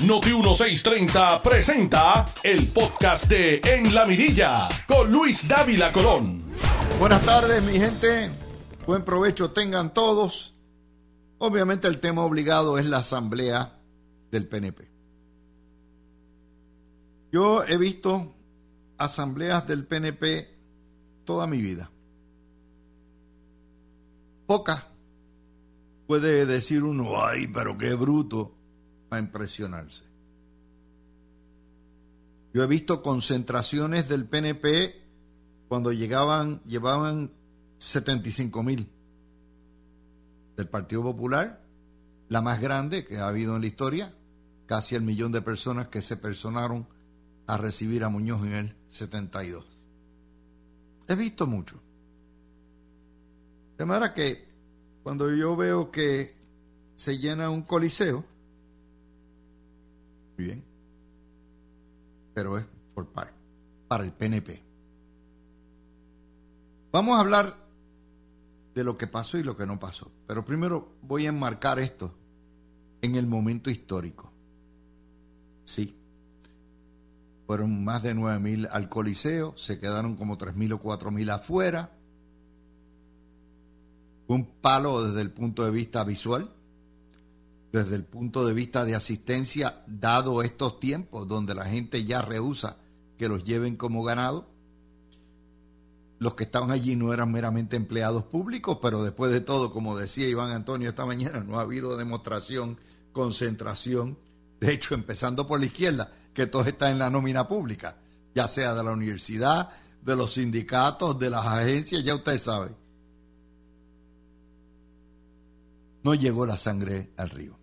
Noti 1630 presenta el podcast de En la Mirilla con Luis Dávila Colón. Buenas tardes, mi gente. Buen provecho tengan todos. Obviamente el tema obligado es la asamblea del PNP. Yo he visto asambleas del PNP toda mi vida. Pocas puede decir uno, ay, pero qué bruto, a impresionarse. Yo he visto concentraciones del PNP cuando llegaban, llevaban 75 mil. Del Partido Popular, la más grande que ha habido en la historia, casi el millón de personas que se personaron a recibir a Muñoz en el 72. He visto mucho. De manera que cuando yo veo que se llena un coliseo, muy bien, pero es por par, para el PNP. Vamos a hablar de lo que pasó y lo que no pasó, pero primero voy a enmarcar esto en el momento histórico. Sí, fueron más de 9.000 al Coliseo, se quedaron como 3.000 o 4.000 afuera. Un palo desde el punto de vista visual, desde el punto de vista de asistencia, dado estos tiempos donde la gente ya rehúsa que los lleven como ganado. Los que estaban allí no eran meramente empleados públicos, pero después de todo, como decía Iván Antonio esta mañana, no ha habido demostración, concentración, de hecho, empezando por la izquierda, que todo está en la nómina pública, ya sea de la universidad, de los sindicatos, de las agencias, ya usted sabe. no llegó la sangre al río.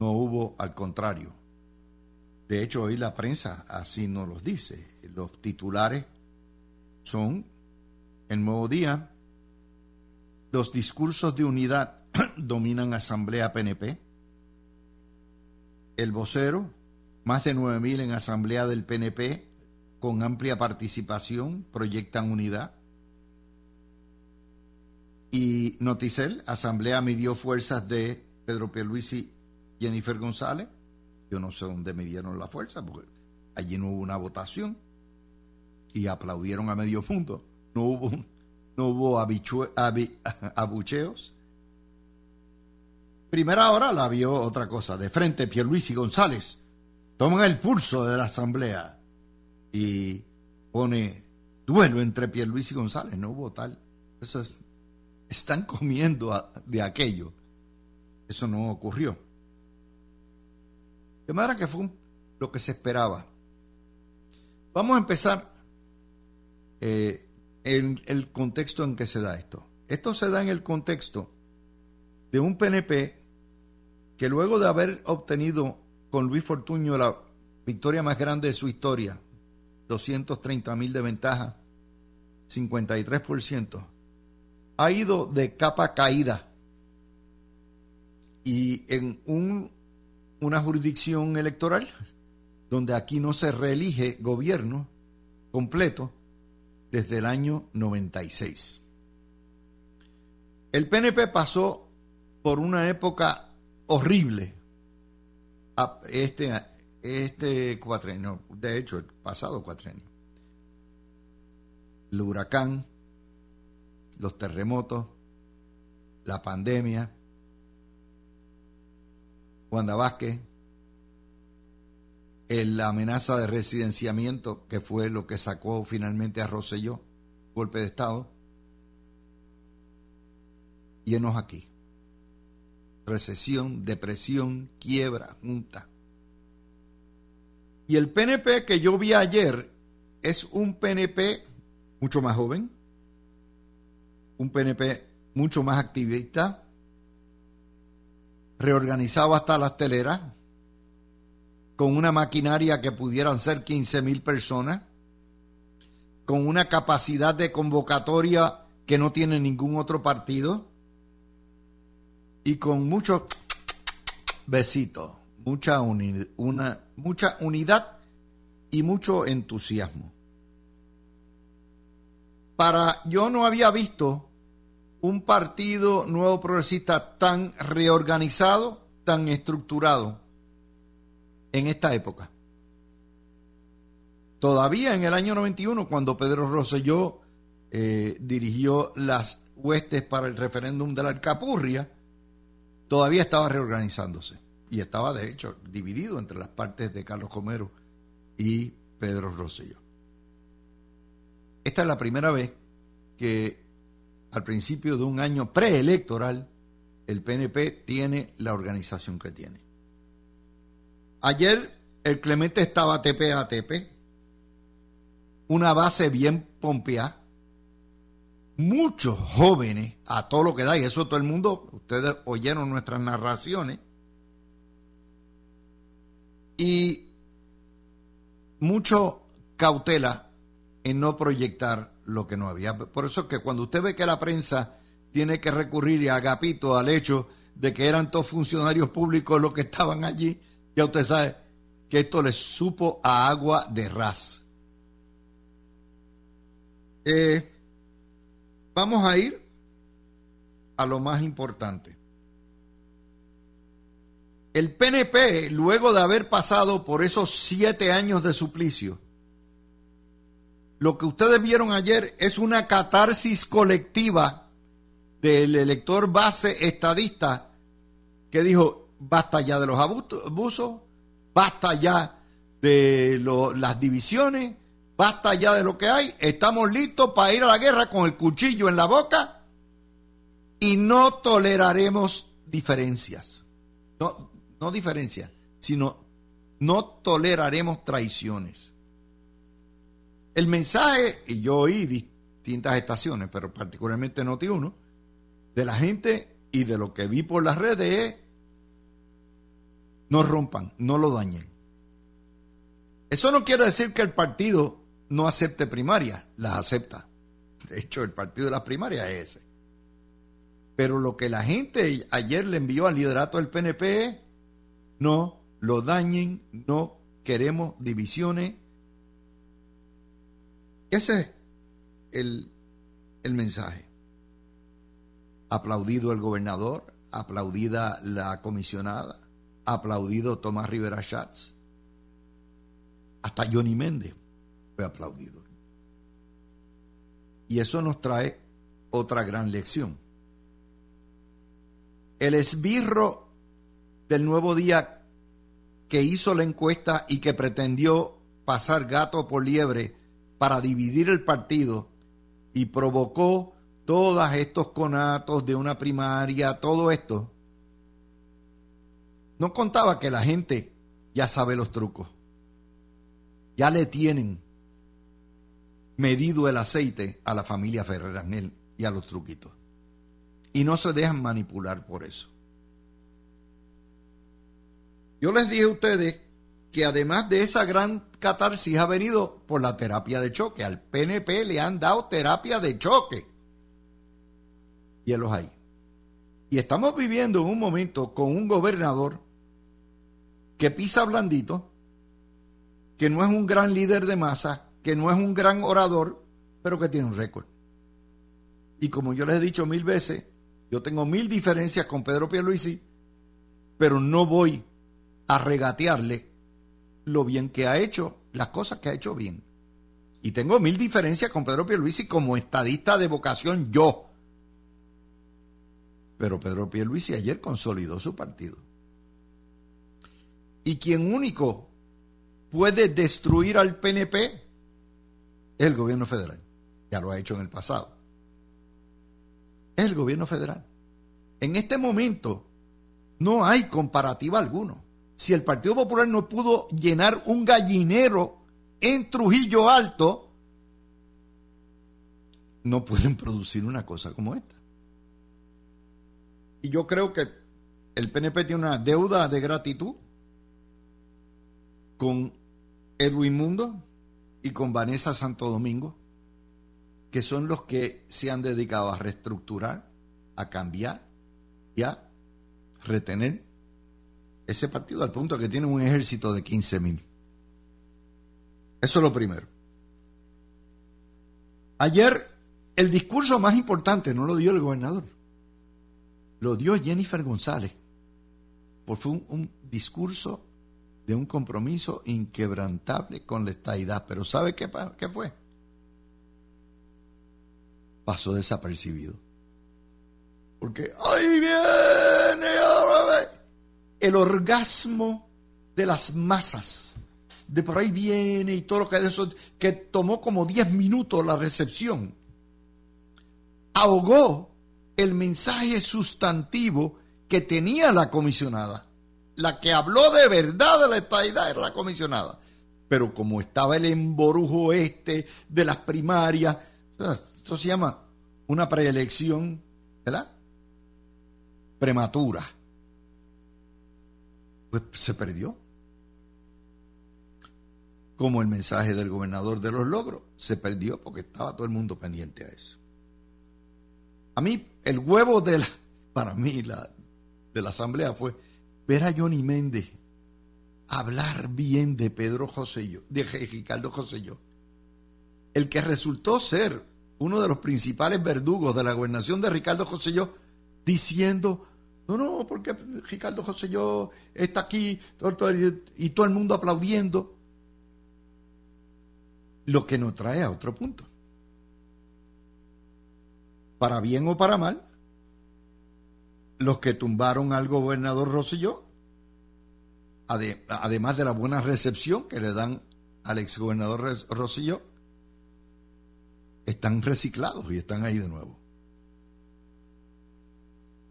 No hubo, al contrario. De hecho, hoy la prensa así nos los dice. Los titulares son el nuevo día. Los discursos de unidad dominan Asamblea PNP. El vocero, más de 9.000 en Asamblea del PNP, con amplia participación, proyectan unidad. Y Noticel, Asamblea midió fuerzas de Pedro Pierluisi Jennifer González. Yo no sé dónde midieron la fuerza, porque allí no hubo una votación. Y aplaudieron a medio punto. No hubo, no hubo abucheos. Primera hora la vio otra cosa. De frente, Pierluisi González toman el pulso de la Asamblea y pone duelo entre Pierluisi y González. No hubo tal. Eso es están comiendo de aquello. Eso no ocurrió. De manera que fue lo que se esperaba. Vamos a empezar eh, en el contexto en que se da esto. Esto se da en el contexto de un PNP que luego de haber obtenido con Luis Fortuño la victoria más grande de su historia, 230 mil de ventaja, 53%, ha ido de capa caída y en un, una jurisdicción electoral donde aquí no se reelige gobierno completo desde el año 96. El PNP pasó por una época horrible este, este cuatrenio, de hecho el pasado cuatrenio. El huracán, los terremotos, la pandemia, Wanda Vázquez, la amenaza de residenciamiento, que fue lo que sacó finalmente a Rosselló, golpe de Estado, llenos aquí. Recesión, depresión, quiebra, junta. Y el PNP que yo vi ayer es un PNP mucho más joven, un PNP mucho más activista, reorganizado hasta las teleras, con una maquinaria que pudieran ser 15 mil personas, con una capacidad de convocatoria que no tiene ningún otro partido, y con muchos besitos, mucha, una, mucha unidad y mucho entusiasmo. Para yo no había visto un partido nuevo progresista tan reorganizado, tan estructurado en esta época. Todavía en el año 91, cuando Pedro Rosselló eh, dirigió las huestes para el referéndum de la Alcapurria, todavía estaba reorganizándose y estaba de hecho dividido entre las partes de Carlos Comero y Pedro Rosselló. Esta es la primera vez que al principio de un año preelectoral el PNP tiene la organización que tiene. Ayer el Clemente estaba tepe a tepe, una base bien pompeada, muchos jóvenes a todo lo que da, y eso todo el mundo, ustedes oyeron nuestras narraciones, y mucho cautela en no proyectar lo que no había. Por eso es que cuando usted ve que la prensa tiene que recurrir a Agapito al hecho de que eran todos funcionarios públicos los que estaban allí, ya usted sabe que esto les supo a agua de ras. Eh, vamos a ir a lo más importante. El PNP, luego de haber pasado por esos siete años de suplicio, lo que ustedes vieron ayer es una catarsis colectiva del elector base estadista que dijo, basta ya de los abusos, basta ya de las divisiones, basta ya de lo que hay, estamos listos para ir a la guerra con el cuchillo en la boca y no toleraremos diferencias. No, no diferencias, sino no toleraremos traiciones. El mensaje, y yo oí distintas estaciones, pero particularmente Noti uno, de la gente y de lo que vi por las redes es, no rompan, no lo dañen. Eso no quiere decir que el partido no acepte primarias, las acepta. De hecho, el partido de las primarias es ese. Pero lo que la gente ayer le envió al liderato del PNP es, no lo dañen, no queremos divisiones, ese es el, el mensaje. Aplaudido el gobernador, aplaudida la comisionada, aplaudido Tomás Rivera Schatz. Hasta Johnny Méndez fue aplaudido. Y eso nos trae otra gran lección. El esbirro del nuevo día que hizo la encuesta y que pretendió pasar gato por liebre para dividir el partido y provocó todos estos conatos de una primaria, todo esto, no contaba que la gente ya sabe los trucos. Ya le tienen medido el aceite a la familia Ferrer y a los truquitos. Y no se dejan manipular por eso. Yo les dije a ustedes que además de esa gran catarsis ha venido por la terapia de choque. Al PNP le han dado terapia de choque. Y él los hay. Y estamos viviendo en un momento con un gobernador que pisa blandito, que no es un gran líder de masa, que no es un gran orador, pero que tiene un récord. Y como yo les he dicho mil veces, yo tengo mil diferencias con Pedro Pierluisi, pero no voy a regatearle lo bien que ha hecho, las cosas que ha hecho bien. Y tengo mil diferencias con Pedro Pierluisi como estadista de vocación yo. Pero Pedro Pierluisi ayer consolidó su partido. Y quien único puede destruir al PNP es el gobierno federal. Ya lo ha hecho en el pasado. Es el gobierno federal. En este momento no hay comparativa alguno si el Partido Popular no pudo llenar un gallinero en Trujillo Alto, no pueden producir una cosa como esta. Y yo creo que el PNP tiene una deuda de gratitud con Edwin Mundo y con Vanessa Santo Domingo, que son los que se han dedicado a reestructurar, a cambiar y a retener ese partido al punto que tiene un ejército de 15 mil. Eso es lo primero. Ayer el discurso más importante no lo dio el gobernador, lo dio Jennifer González, porque fue un, discurso de un compromiso inquebrantable con la estadidad. Pero ¿sabe qué, qué fue? Pasó desapercibido. Porque ahí viene el orgasmo de las masas. De por ahí viene y todo lo que de eso, que tomó como 10 minutos la recepción. Ahogó el mensaje sustantivo que tenía la comisionada. La que habló de verdad de la estadidad era la comisionada. Pero como estaba el emborujo este de las primarias, esto se llama una preelección, ¿verdad? Prematura. Pues se perdió. Como el mensaje del gobernador de los logros, se perdió porque estaba todo el mundo pendiente a eso. A mí, el huevo de la, para mí, la, de la asamblea fue ver a Johnny Méndez hablar bien de Pedro José de Ricardo José el que resultó ser uno de los principales verdugos de la gobernación de Ricardo José diciendo, no, no, porque Ricardo José está aquí y todo el mundo aplaudiendo, lo que nos trae a otro punto. Para bien o para mal, los que tumbaron al gobernador Rosselló, además de la buena recepción que le dan al exgobernador Rosselló, están reciclados y están ahí de nuevo.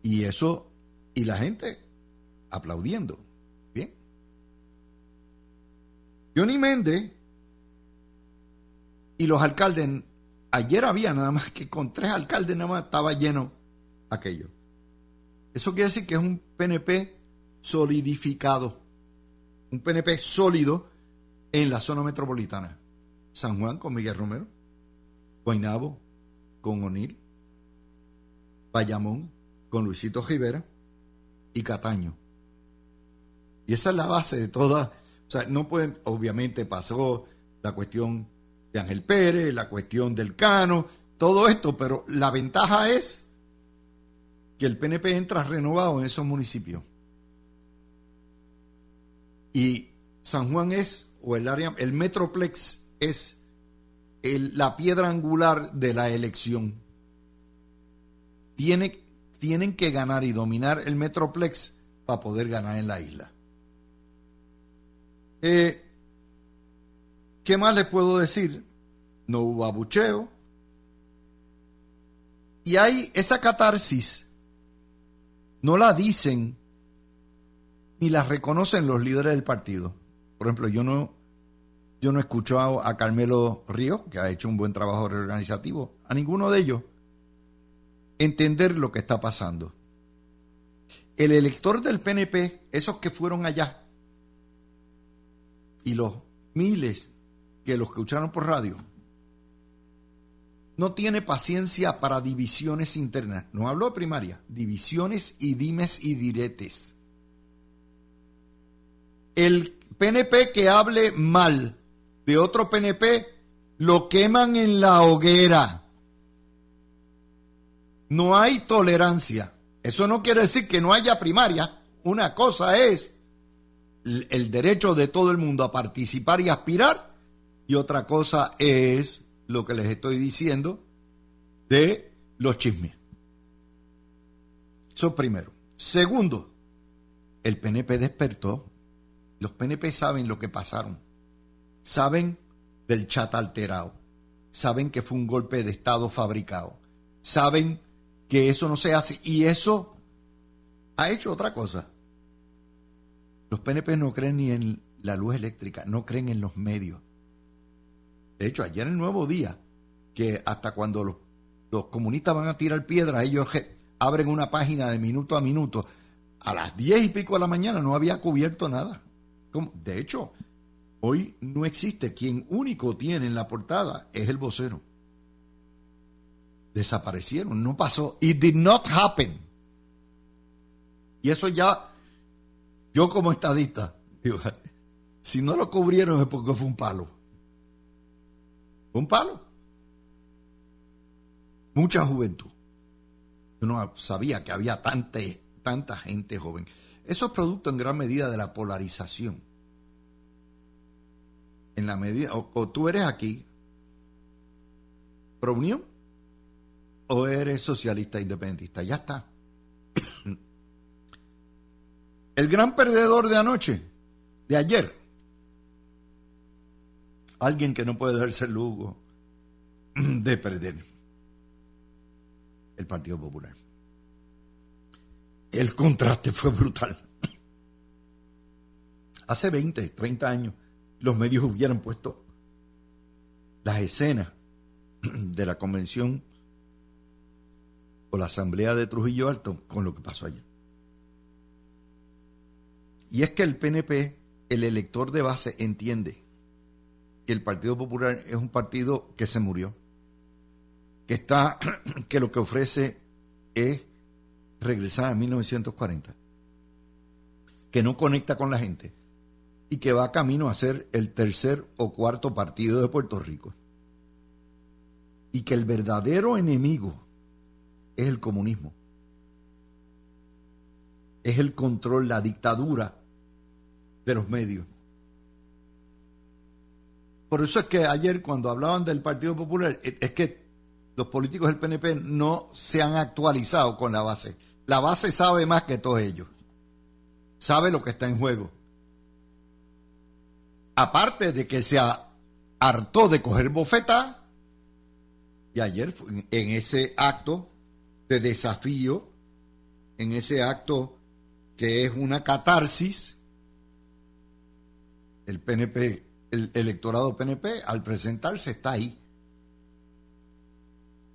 Y eso, y la gente aplaudiendo. Bien. Johnny Méndez y los alcaldes, ayer había nada más que con tres alcaldes nada más estaba lleno aquello. Eso quiere decir que es un PNP solidificado, un PNP sólido en la zona metropolitana. San Juan con Miguel Romero, Guaynabo con Onil, Bayamón con Luisito Rivera y Cataño. Y esa es la base de toda, o sea, no pueden, obviamente pasó la cuestión de Ángel Pérez, la cuestión del Cano, todo esto, pero la ventaja es que el PNP entra renovado en esos municipios. Y San Juan es, o el área, el Metroplex es la piedra angular de la elección. Tiene, tienen que ganar y dominar el Metroplex para poder ganar en la isla. Eh, ¿Qué más les puedo decir? No hubo abucheo. Y hay esa catarsis no la dicen ni la reconocen los líderes del partido. Por ejemplo, yo no, yo no he escuchado a Carmelo Ríos, que ha hecho un buen trabajo reorganizativo, a ninguno de ellos entender lo que está pasando. El elector del PNP, esos que fueron allá, y los miles que los escucharon por radio, no tiene paciencia para divisiones internas. No hablo de primaria, divisiones y dimes y diretes. El PNP que hable mal de otro PNP lo queman en la hoguera. No hay tolerancia. Eso no quiere decir que no haya primaria. Una cosa es el derecho de todo el mundo a participar y aspirar y otra cosa es lo que les estoy diciendo de los chismes. Eso primero. Segundo, el PNP despertó. Los PNP saben lo que pasaron. Saben del chat alterado. Saben que fue un golpe de Estado fabricado. Saben que eso no se hace. Y eso ha hecho otra cosa. Los PNP no creen ni en la luz eléctrica, no creen en los medios de hecho, ayer en el Nuevo Día, que hasta cuando los, comunistas van a tirar piedra, ellos abren una página de minuto a minuto. A las diez y pico de la mañana no había cubierto nada. De hecho, hoy no existe. Quien único tiene en la portada es el vocero. Desaparecieron, no pasó. It did not happen. Y eso ya, yo como estadista, si no lo cubrieron es porque fue un palo. Un palo. Mucha juventud. Yo no sabía que había tanta, tanta gente joven. Eso es producto en gran medida de la polarización. en la medida, o, tú eres aquí, pro unión, o eres socialista independentista, ya está. El gran perdedor de anoche, de ayer, alguien que no puede darse el lujo de perder, el Partido Popular. El contraste fue brutal. Hace 20, 30 años, los medios hubieran puesto las escenas de la convención o la asamblea de Trujillo Alto con lo que pasó ayer. Y es que el PNP, el elector de base, entiende que el Partido Popular es un partido que se murió, que está, que lo que ofrece es regresar a 1940, que no conecta con la gente y que va camino a ser el tercer o cuarto partido de Puerto Rico. Y que el verdadero enemigo es el comunismo. Es el control, la dictadura de los medios. Por eso es que ayer cuando hablaban del Partido Popular, es que los políticos del PNP no se han actualizado con la base. La base sabe más que todos ellos. Sabe lo que está en juego. Aparte de que se hartó de coger bofeta, y ayer en ese acto de desafío, en ese acto que es una catarsis, el PNP, el electorado PNP, al presentarse está ahí.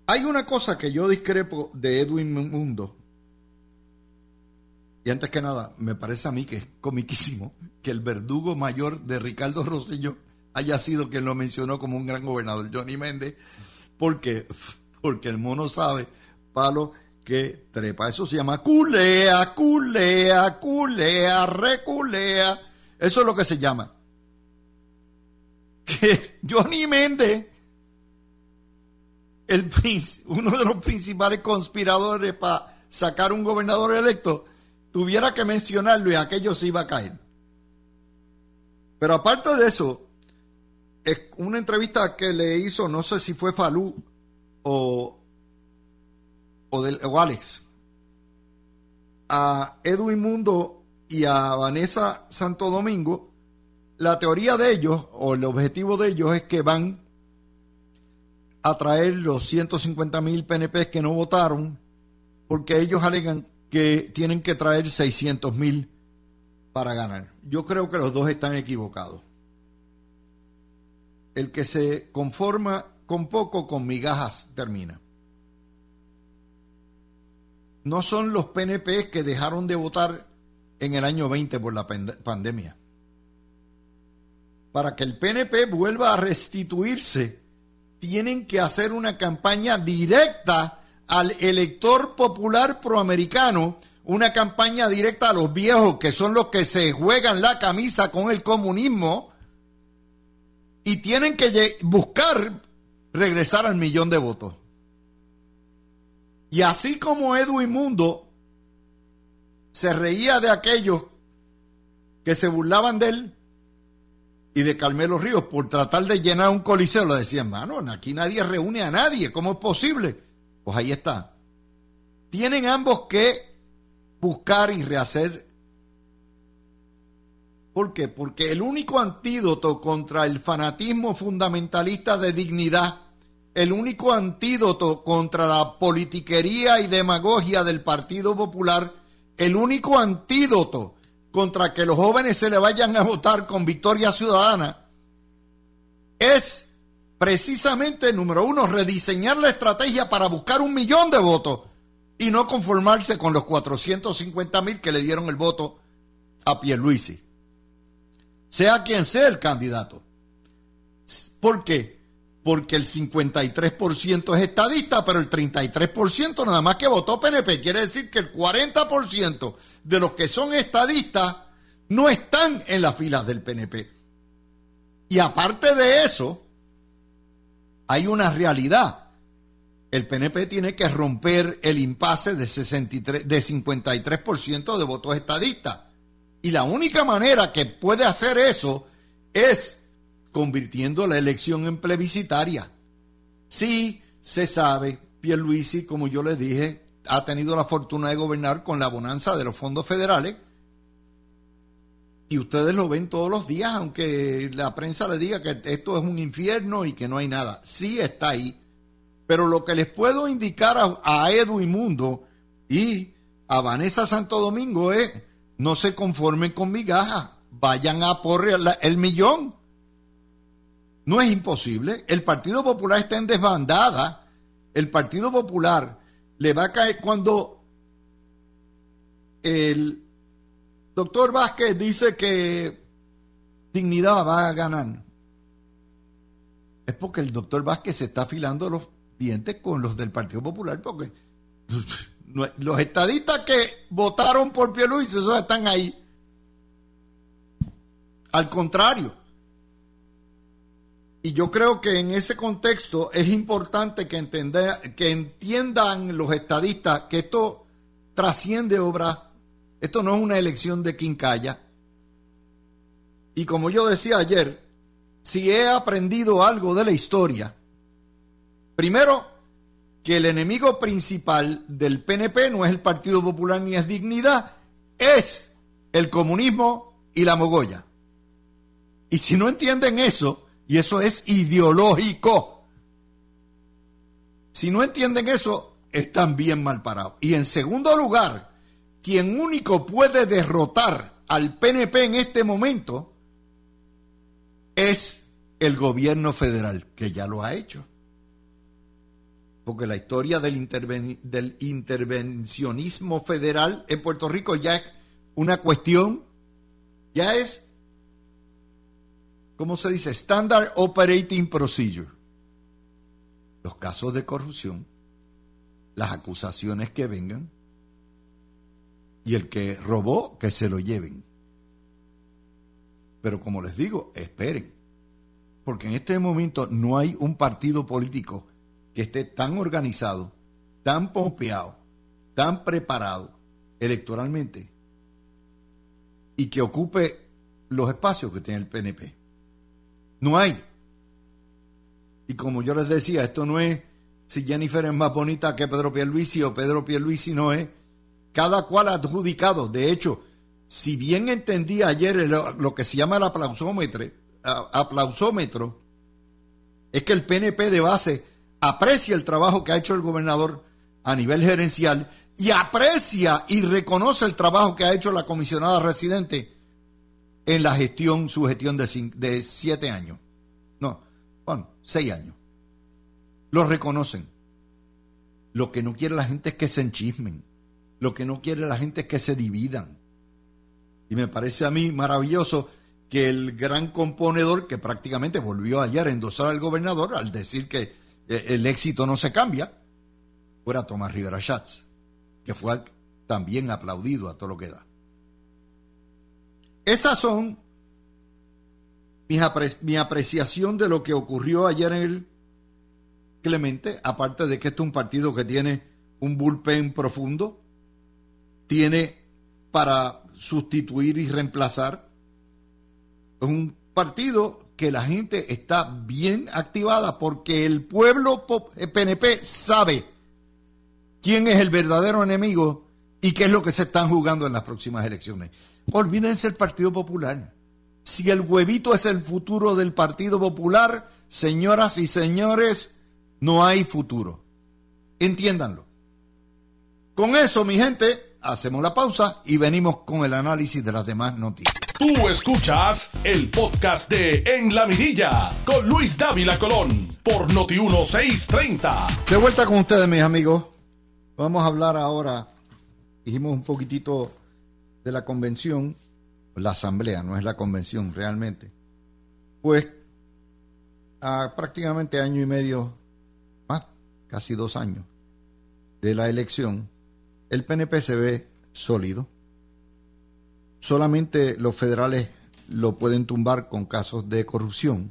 Hay una cosa que yo discrepo de Edwin Mundo, y antes que nada, me parece a mí que es comiquísimo que el verdugo mayor de Ricardo Rosillo haya sido quien lo mencionó como un gran gobernador, Johnny Méndez, porque, porque el mono sabe, palo, que trepa. Eso se llama culea, culea, culea, reculea. Eso es lo que se llama. Que Johnny Méndez, el, uno de los principales conspiradores para sacar un gobernador electo, tuviera que mencionarlo y aquello se iba a caer. Pero aparte de eso, es una entrevista que le hizo, no sé si fue Falú o, o, del, o Alex, a Edwin Mundo y a Vanessa Santo Domingo, la teoría de ellos o el objetivo de ellos es que van a traer los 150 mil PNP que no votaron porque ellos alegan que tienen que traer 600 mil para ganar. Yo creo que los dos están equivocados. El que se conforma con poco, con migajas, termina. No son los PNP que dejaron de votar en el año 20 por la pandemia. Para que el PNP vuelva a restituirse, tienen que hacer una campaña directa al elector popular proamericano una campaña directa a los viejos, que son los que se juegan la camisa con el comunismo, y tienen que buscar regresar al millón de votos. Y así como Edwin Mundo se reía de aquellos que se burlaban de él y de Carmelo Ríos por tratar de llenar un coliseo, le decían, mano, aquí nadie reúne a nadie, ¿cómo es posible? Pues ahí está. Tienen ambos que buscar y rehacer. ¿Por qué? Porque el único antídoto contra el fanatismo fundamentalista de dignidad, el único antídoto contra la politiquería y demagogia del Partido Popular, el único antídoto contra que los jóvenes se le vayan a votar con victoria ciudadana, es precisamente, número uno, rediseñar la estrategia para buscar un millón de votos y no conformarse con los 450 mil que le dieron el voto a Pierluisi. Sea quien sea el candidato. ¿Por qué? Porque el 53% es estadista, pero el 33% nada más que votó PNP. Quiere decir que el 40% de los que son estadistas no están en las filas del PNP. Y aparte de eso, hay una realidad. El PNP tiene que romper el impasse de, 63, de 53% de votos estadistas. Y la única manera que puede hacer eso es convirtiendo la elección en plebiscitaria. Sí, se sabe, Pierluisi, como yo les dije, ha tenido la fortuna de gobernar con la bonanza de los fondos federales. Y ustedes lo ven todos los días, aunque la prensa le diga que esto es un infierno y que no hay nada. Sí está ahí. Pero lo que les puedo indicar a, a Edu Mundo y a Vanessa Santo Domingo es, no se conformen con migajas, vayan a por el millón. No es imposible. El Partido Popular está en desbandada. El Partido Popular le va a caer cuando el doctor Vázquez dice que dignidad va a ganar. Es porque el doctor Vázquez se está afilando los dientes con los del Partido Popular porque los estadistas que votaron por Pierluisi, esos están ahí. Al contrario, y yo creo que en ese contexto es importante que, que entiendan los estadistas que esto trasciende obra, esto no es una elección de quincalla. Y como yo decía ayer, si he aprendido algo de la historia, primero, que el enemigo principal del PNP no es el Partido Popular ni es dignidad, es el comunismo y la mogolla. Y si no entienden eso, y eso es ideológico. Si no entienden eso, están bien mal parados. Y en segundo lugar, quien único puede derrotar al PNP en este momento es el gobierno federal, que ya lo ha hecho. Porque la historia del, del intervencionismo federal en Puerto Rico ya es una cuestión, ya es ¿cómo se dice? Standard Operating Procedure. Los casos de corrupción, las acusaciones que vengan y el que robó, que se lo lleven. Pero como les digo, esperen, porque en este momento no hay un partido político que esté tan organizado, tan pompeado, tan preparado electoralmente y que ocupe los espacios que tiene el PNP. No hay. Y como yo les decía, esto no es si Jennifer es más bonita que Pedro Pierluisi o Pedro Pierluisi no es. Cada cual adjudicado. De hecho, si bien entendí ayer lo, que se llama el aplausómetro, aplausómetro, es que el PNP de base aprecia el trabajo que ha hecho el gobernador a nivel gerencial y aprecia y reconoce el trabajo que ha hecho la comisionada residente en la gestión, su gestión de, siete años. No, bueno, seis años. Lo reconocen. Lo que no quiere la gente es que se enchismen. Lo que no quiere la gente es que se dividan. Y me parece a mí maravilloso que el gran componedor, que prácticamente volvió ayer a endosar al gobernador al decir que eh, el éxito no se cambia, fuera Tomás Rivera Schatz, que fue también aplaudido a todo lo que da. Esas son mi apreciación de lo que ocurrió ayer en el Clemente, aparte de que este es un partido que tiene un bullpen profundo, tiene para sustituir y reemplazar. Es un partido que la gente está bien activada porque el pueblo PNP eh, sabe quién es el verdadero enemigo y qué es lo que se están jugando en las próximas elecciones. Olvídense el Partido Popular. Si el huevito es el futuro del Partido Popular, señoras y señores, no hay futuro. Entiéndanlo. Con eso, mi gente, hacemos la pausa y venimos con el análisis de las demás noticias. Tú escuchas el podcast de En la Mirilla con Luis Dávila Colón por Noti 1630. De vuelta con ustedes, mis amigos. Vamos a hablar ahora, dijimos un poquitito de la convención, la asamblea, no es la convención realmente, pues a prácticamente año y medio, más, casi dos años de la elección, el PNP se ve sólido. Solamente los federales lo pueden tumbar con casos de corrupción.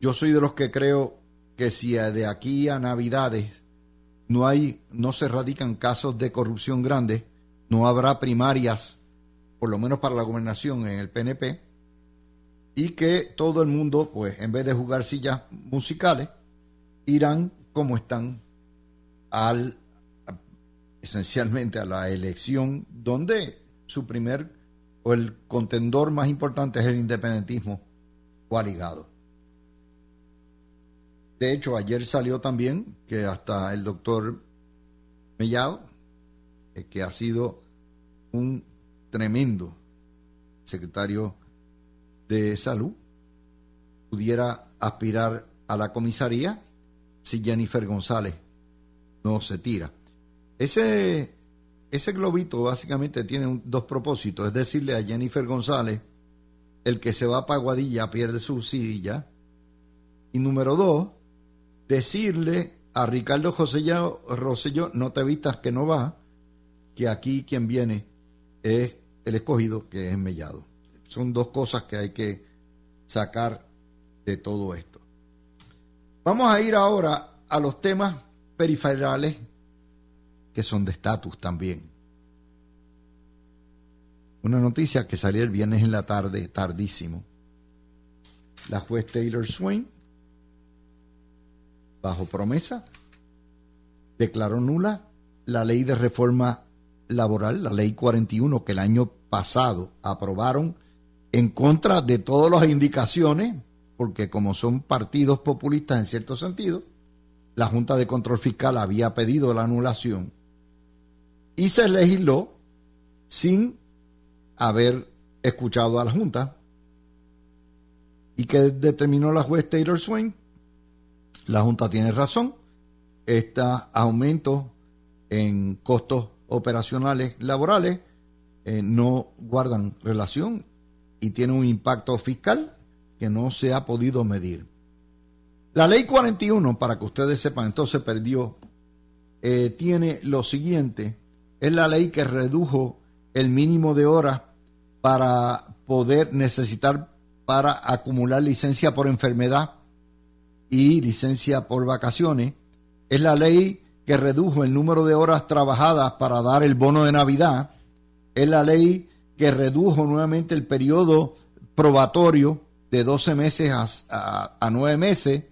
Yo soy de los que creo que si de aquí a Navidades no hay, no se radican casos de corrupción grandes, no habrá primarias, por lo menos para la gobernación en el PNP, y que todo el mundo, pues en vez de jugar sillas musicales, irán como están al esencialmente a la elección donde su primer o el contendor más importante es el independentismo coaligado. De hecho, ayer salió también que hasta el doctor Mellado, que ha sido un tremendo secretario de salud, pudiera aspirar a la comisaría si Jennifer González no se tira. Ese, ese globito básicamente tiene dos propósitos, es decirle a Jennifer González, el que se va a Paguadilla pierde su silla, y número dos, decirle a Ricardo Rosselló, Rosselló, no te vistas que no va, que aquí quien viene es el escogido, que es Mellado. Son dos cosas que hay que sacar de todo esto. Vamos a ir ahora a los temas periferales que son de estatus también. Una noticia que salió el viernes en la tarde, tardísimo. La juez Taylor Swain, bajo promesa, declaró nula la ley de reforma laboral, la ley 41, que el año pasado aprobaron en contra de todas las indicaciones, porque como son partidos populistas en cierto sentido, la Junta de Control Fiscal había pedido la anulación y se legisló sin haber escuchado a la Junta. ¿Y que determinó la juez Taylor Swain? La Junta tiene razón. Este aumento en costos operacionales laborales eh, no guardan relación y tiene un impacto fiscal que no se ha podido medir. La ley 41, para que ustedes sepan, entonces perdió, eh, tiene lo siguiente, es la ley que redujo el mínimo de horas para poder necesitar para acumular licencia por enfermedad y licencia por vacaciones. Es la ley que redujo el número de horas trabajadas para dar el bono de Navidad. Es la ley que redujo nuevamente el periodo probatorio de 12 meses a, a, 9 meses,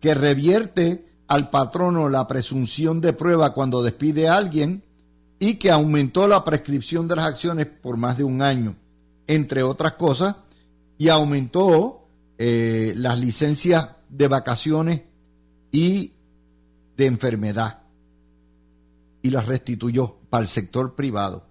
que revierte al patrono la presunción de prueba cuando despide a alguien y que aumentó la prescripción de las acciones por más de un año, entre otras cosas, y aumentó eh, las licencias de vacaciones y de enfermedad y las restituyó para el sector privado.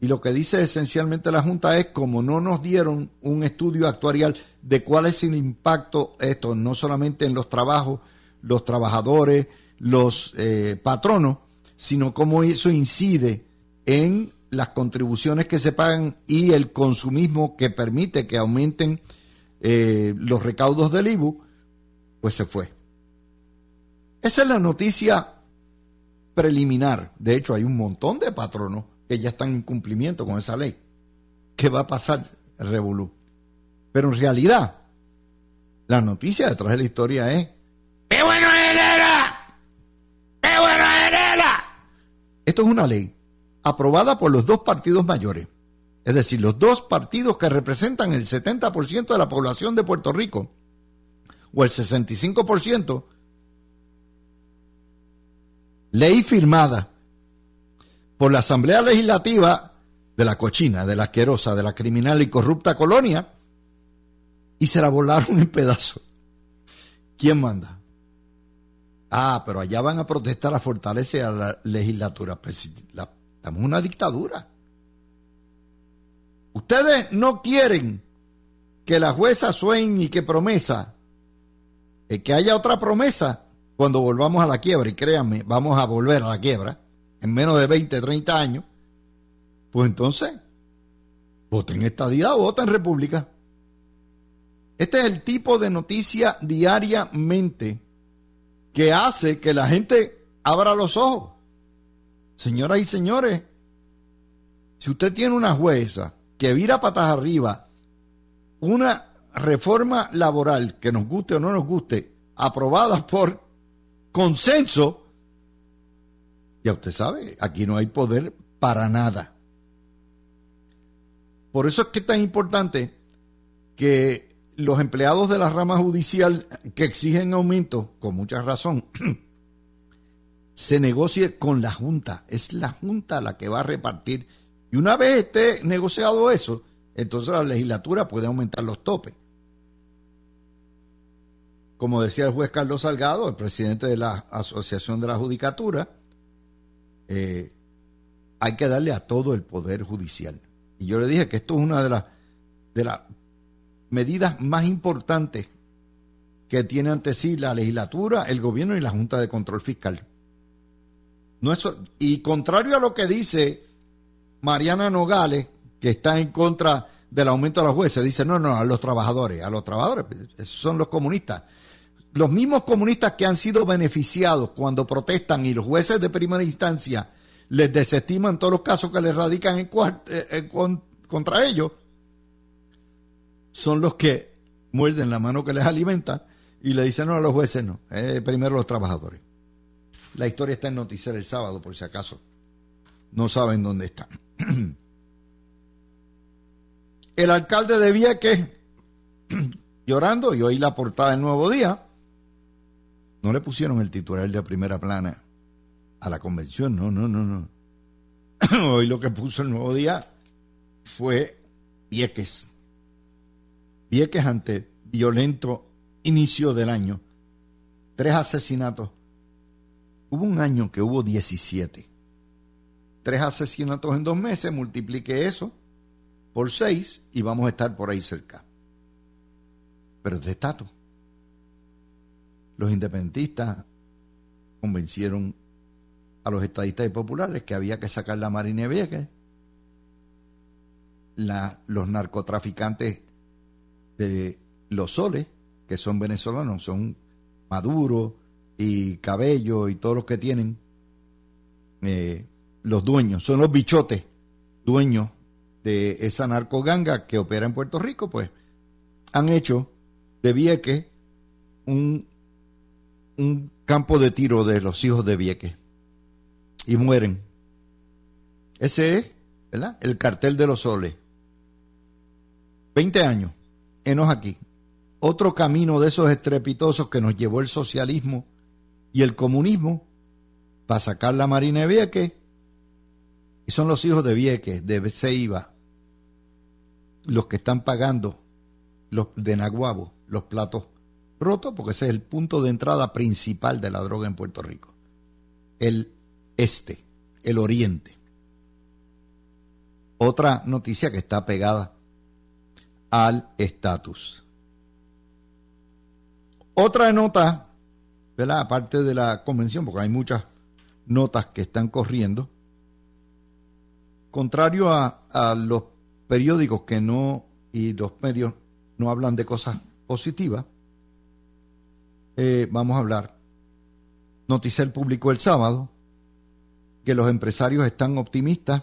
Y lo que dice esencialmente la Junta es, como no nos dieron un estudio actuarial de cuál es el impacto esto, no solamente en los trabajos, los trabajadores, los eh, patronos, sino cómo eso incide en las contribuciones que se pagan y el consumismo que permite que aumenten eh, los recaudos del IBU, pues se fue. Esa es la noticia preliminar. De hecho, hay un montón de patronos que ya están en cumplimiento con esa ley. ¿Qué va a pasar? Revolú. Pero en realidad, la noticia detrás de la historia es ¡Qué bueno Herrera! ¡Qué bueno Herrera! Esto es una ley aprobada por los dos partidos mayores. Es decir, los dos partidos que representan el 70% de la población de Puerto Rico o el 65% ley firmada por la Asamblea Legislativa de la cochina, de la asquerosa, de la criminal y corrupta colonia, y se la volaron en pedazos. ¿Quién manda? Ah, pero allá van a protestar a fortalecer a la legislatura. Pues, estamos en una dictadura. Ustedes no quieren que la jueza Swain y que promesa, eh, que haya otra promesa cuando volvamos a la quiebra, y créanme, vamos a volver a la quiebra en menos de 20, 30 años, pues entonces, voten estadidad o voten república. Este es el tipo de noticia diariamente que hace que la gente abra los ojos. Señoras y señores, si usted tiene una jueza que vira patas arriba una reforma laboral que nos guste o no nos guste, aprobada por consenso, ya usted sabe, aquí no hay poder para nada. Por eso es que es tan importante que los empleados de la rama judicial que exigen aumento, con mucha razón, se negocie con la Junta. Es la Junta la que va a repartir. Y una vez esté negociado eso, entonces la legislatura puede aumentar los topes. Como decía el juez Carlos Salgado, el presidente de la Asociación de la Judicatura, eh, hay que darle a todo el poder judicial. Y yo le dije que esto es una de las de las medidas más importantes que tiene ante sí la legislatura, el gobierno y la Junta de Control Fiscal. No eso, y contrario a lo que dice Mariana Nogales, que está en contra del aumento de los jueces, dice, no, no, a los trabajadores, a los trabajadores, son los comunistas. Los mismos comunistas que han sido beneficiados cuando protestan y los jueces de primera instancia les desestiman todos los casos que les radican en, eh, contra ellos, son los que muerden la mano que les alimenta y le dicen no a los jueces, no, eh, primero los trabajadores. La historia está en Noticiero el sábado, por si acaso no saben dónde está. El alcalde de Vieques, llorando, y oí la portada del Nuevo Día, no le pusieron el titular de primera plana a la convención, no, no, no, no. Hoy lo que puso el Nuevo Día fue Vieques Vieques ante violento inicio del año. Tres asesinatos. Hubo un año que hubo 17. Tres asesinatos en dos meses, multiplique eso por seis y vamos a estar por ahí cerca. Pero es de estatus. Los independentistas convencieron a los estadistas y populares que había que sacar la Marina Vieques. La, los narcotraficantes de los soles, que son venezolanos, son Maduro y Cabello y todos los que tienen eh, los dueños, son los bichotes dueños de esa narcoganga que opera en Puerto Rico, pues han hecho de Vieques un, un campo de tiro de los hijos de Vieques y mueren. Ese es, ¿verdad? El cartel de los soles. 20 años enos aquí. Otro camino de esos estrepitosos que nos llevó el socialismo y el comunismo para sacar la Marina de Vieques. Y son los hijos de Vieques, de Ceiba, los que están pagando los de Naguabo, los platos rotos, porque ese es el punto de entrada principal de la droga en Puerto Rico. El este, el oriente. Otra noticia que está pegada al estatus. Otra nota, ¿verdad? aparte de la convención, porque hay muchas notas que están corriendo, contrario a, los periódicos que no y los medios no hablan de cosas positivas, eh, vamos a hablar. Noticel publicó el sábado que los empresarios están optimistas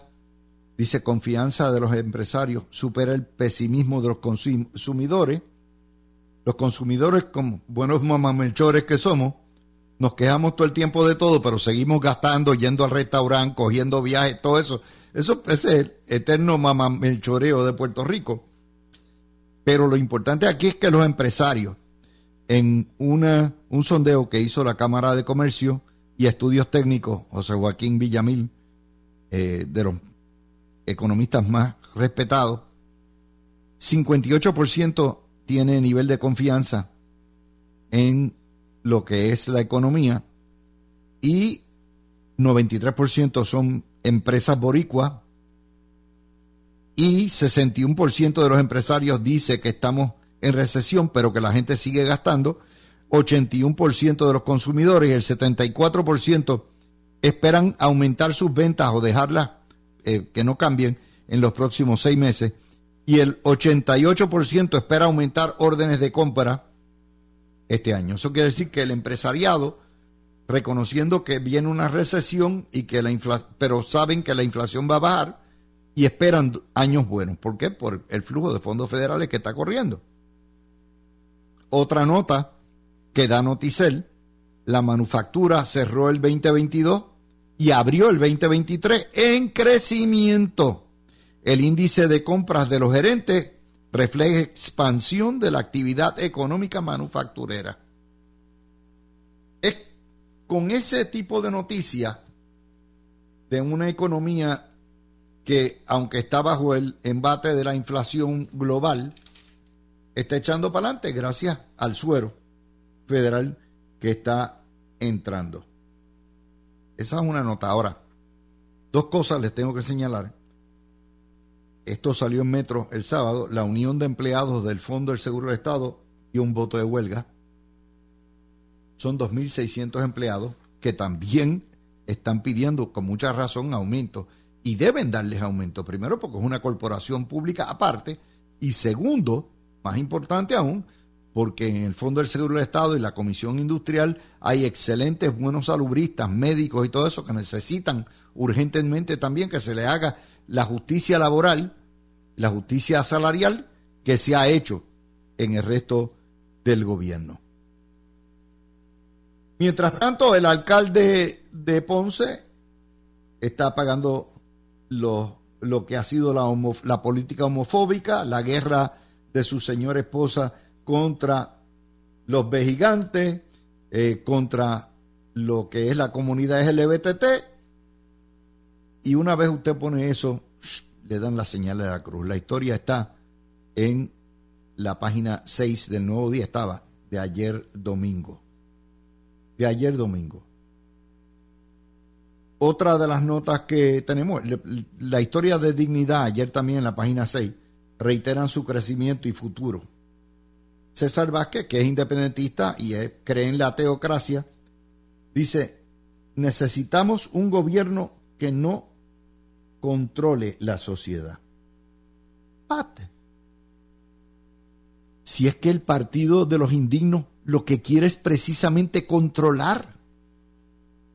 Dice, confianza de los empresarios supera el pesimismo de los consumidores. Los consumidores, como buenos mamamelchores que somos, nos quejamos todo el tiempo de todo, pero seguimos gastando, yendo al restaurante, cogiendo viajes, todo eso. Eso es el eterno mamamelchoreo de Puerto Rico. Pero lo importante aquí es que los empresarios, en una, un sondeo que hizo la Cámara de Comercio y Estudios Técnicos, José Joaquín Villamil, eh, de los economistas más respetados, 58% tiene nivel de confianza en lo que es la economía y 93% son empresas boricuas y 61% de los empresarios dice que estamos en recesión pero que la gente sigue gastando, 81% de los consumidores y el 74% esperan aumentar sus ventas o dejarlas eh, que no cambien en los próximos seis meses y el 88% espera aumentar órdenes de compra este año. Eso quiere decir que el empresariado, reconociendo que viene una recesión y que la pero saben que la inflación va a bajar y esperan años buenos. ¿Por qué? Por el flujo de fondos federales que está corriendo. Otra nota que da Noticel, la manufactura cerró el 2022 y abrió el 2023 en crecimiento. El índice de compras de los gerentes refleja expansión de la actividad económica manufacturera. Es con ese tipo de noticias de una economía que, aunque está bajo el embate de la inflación global, está echando para adelante gracias al suero federal que está entrando. Esa es una nota. Ahora, dos cosas les tengo que señalar. Esto salió en Metro el sábado. La Unión de Empleados del Fondo del Seguro del Estado dio un voto de huelga. Son 2.600 empleados que también están pidiendo con mucha razón aumento y deben darles aumento. Primero porque es una corporación pública aparte y segundo, más importante aún, porque en el Fondo del Seguro del Estado y la Comisión Industrial hay excelentes, buenos salubristas, médicos y todo eso que necesitan urgentemente también que se le haga la justicia laboral, la justicia salarial que se ha hecho en el resto del gobierno. Mientras tanto, el alcalde de Ponce está pagando lo, lo que ha sido la, la política homofóbica, la guerra de su señora esposa contra los vejigantes, eh, contra lo que es la comunidad LGBT. Y una vez usted pone eso, le dan la señal de la cruz. La historia está en la página 6 del nuevo día, estaba de ayer domingo. De ayer domingo. Otra de las notas que tenemos, la historia de dignidad, ayer también en la página 6, reiteran su crecimiento y futuro. César Vázquez, que es independentista y cree en la teocracia, dice, necesitamos un gobierno que no controle la sociedad. Pate. Si es que el partido de los indignos lo que quiere es precisamente controlar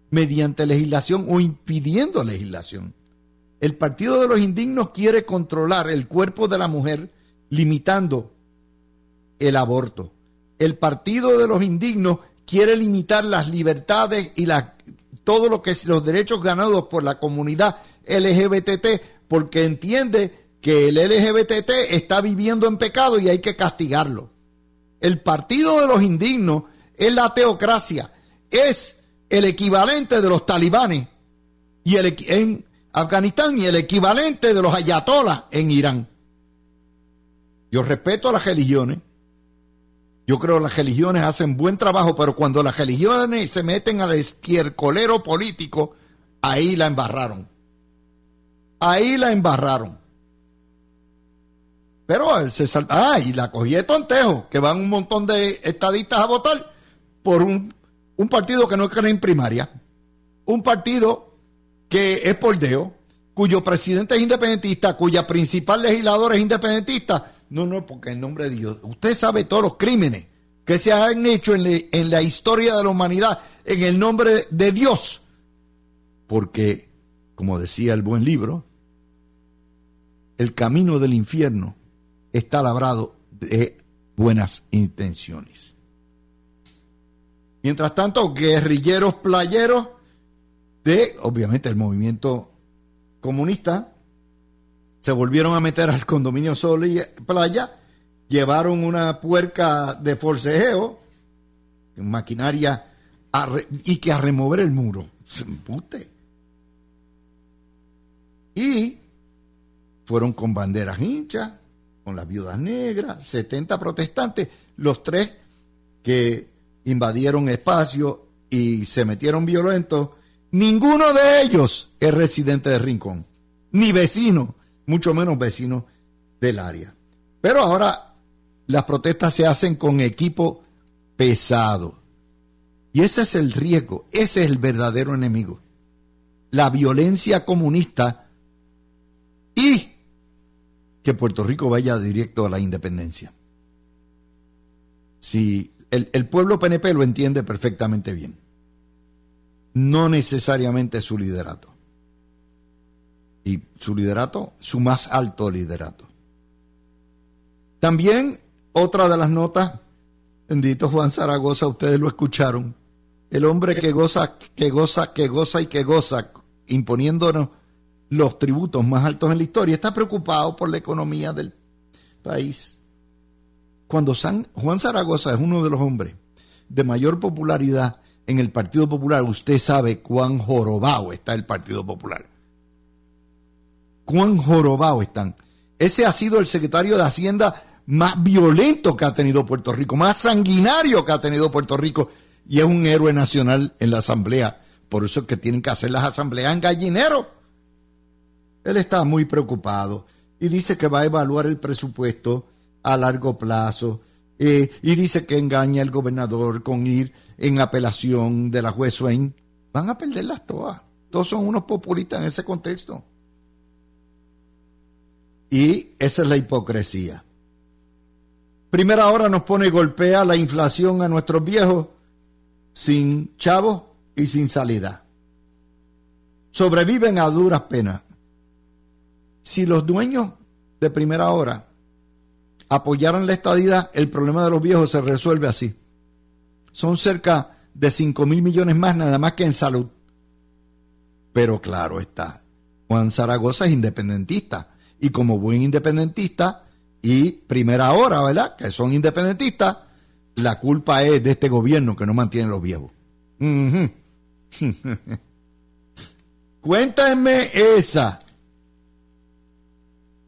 mediante legislación o impidiendo legislación. El partido de los indignos quiere controlar el cuerpo de la mujer limitando el aborto. El Partido de los Indignos quiere limitar las libertades y la, todo lo que los derechos ganados por la comunidad LGBT porque entiende que el LGBT está viviendo en pecado y hay que castigarlo. El Partido de los Indignos es la teocracia, es el equivalente de los talibanes y el, en Afganistán y el equivalente de los ayatolas en Irán. Yo respeto a las religiones, yo creo que las religiones hacen buen trabajo, pero cuando las religiones se meten al esquiercolero político, ahí la embarraron. Ahí la embarraron. Pero se sal... Ah, y la cogí de tontejo, que van un montón de estadistas a votar por un, un partido que no cree en primaria. Un partido que es por Deo, cuyo presidente es independentista, cuya principal legislador es independentista no, no, porque en nombre de Dios. Usted sabe todos los crímenes que se han hecho en, la historia de la humanidad en el nombre de Dios. Porque, como decía el buen libro, el camino del infierno está labrado de buenas intenciones. Mientras tanto, guerrilleros playeros de, obviamente, el movimiento comunista se volvieron a meter al condominio Sol y Playa, llevaron una puerca de forcejeo, maquinaria, y que a remover el muro. Y fueron con banderas hinchas, con las viudas negras, 70 protestantes, los tres que invadieron espacio y se metieron violentos, ninguno de ellos es residente de Rincón, ni vecino mucho menos vecinos del área. Pero ahora las protestas se hacen con equipo pesado. Y ese es el riesgo, ese es el verdadero enemigo. La violencia comunista y que Puerto Rico vaya directo a la independencia. Si el, el pueblo PNP lo entiende perfectamente bien. No necesariamente su liderato y su liderato, su más alto liderato. También otra de las notas, bendito Juan Zaragoza, ustedes lo escucharon, el hombre que goza, que goza, que goza y que goza, imponiéndonos los tributos más altos en la historia, está preocupado por la economía del país. Cuando San, Juan Zaragoza es uno de los hombres de mayor popularidad en el Partido Popular, usted sabe cuán jorobado está el Partido Popular. Cuán jorobado están. Ese ha sido el secretario de Hacienda más violento que ha tenido Puerto Rico, más sanguinario que ha tenido Puerto Rico, y es un héroe nacional en la Asamblea. Por eso es que tienen que hacer las asambleas en gallinero. Él está muy preocupado y dice que va a evaluar el presupuesto a largo plazo eh, y dice que engaña al gobernador con ir en apelación de la juez Swain. Van a perderlas todas. Todos son unos populistas en ese contexto. Y esa es la hipocresía. Primera hora nos pone golpea la inflación a nuestros viejos sin chavos y sin salida. Sobreviven a duras penas. Si los dueños de primera hora apoyaran la estadidad, el problema de los viejos se resuelve así. Son cerca de 5 mil millones más nada más que en salud. Pero claro está, Juan Zaragoza es independentista y como buen independentista y primera hora, ¿verdad? Que son independentistas, la culpa es de este gobierno que no mantiene los viejos. Cuéntenme esa.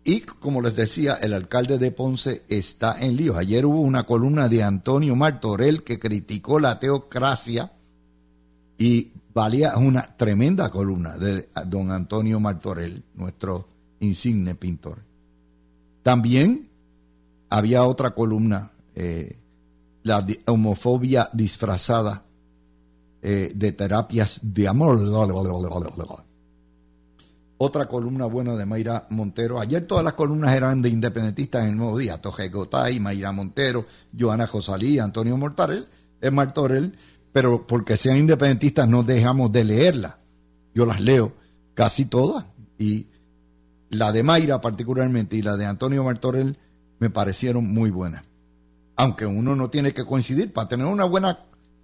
Y como les decía, el alcalde de Ponce está en líos. Ayer hubo una columna de Antonio Martorell que criticó la teocracia y valía una tremenda columna de don Antonio Martorell, nuestro insigne pintor. También había otra columna, eh, la homofobia disfrazada eh, de terapias de amor. Otra columna buena de Mayra Montero. Ayer todas las columnas eran de independentistas en el nuevo día. Toje Gotay, Mayra Montero, Joana Josalí, Antonio Mortarel, Martorell, pero porque sean independentistas no dejamos de leerlas. Yo las leo casi todas. Y la de Mayra particularmente y la de Antonio Martorell me parecieron muy buenas. Aunque uno no tiene que coincidir, para tener una buena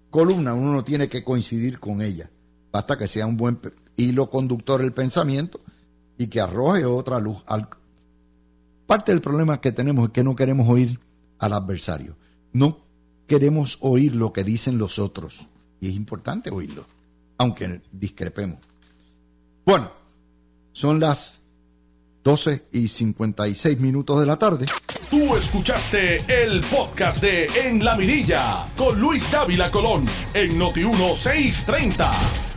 columna uno no tiene que coincidir con ella. Basta que sea un buen hilo conductor el pensamiento y que arroje otra luz. Al... Parte del problema que tenemos es que no queremos oír al adversario. No queremos oír lo que dicen los otros. Y es importante oírlo, aunque discrepemos. Bueno, son las 12 y 56 minutos de la tarde. Tú escuchaste el podcast de En la Mirilla con Luis Dávila Colón en Noti 1630.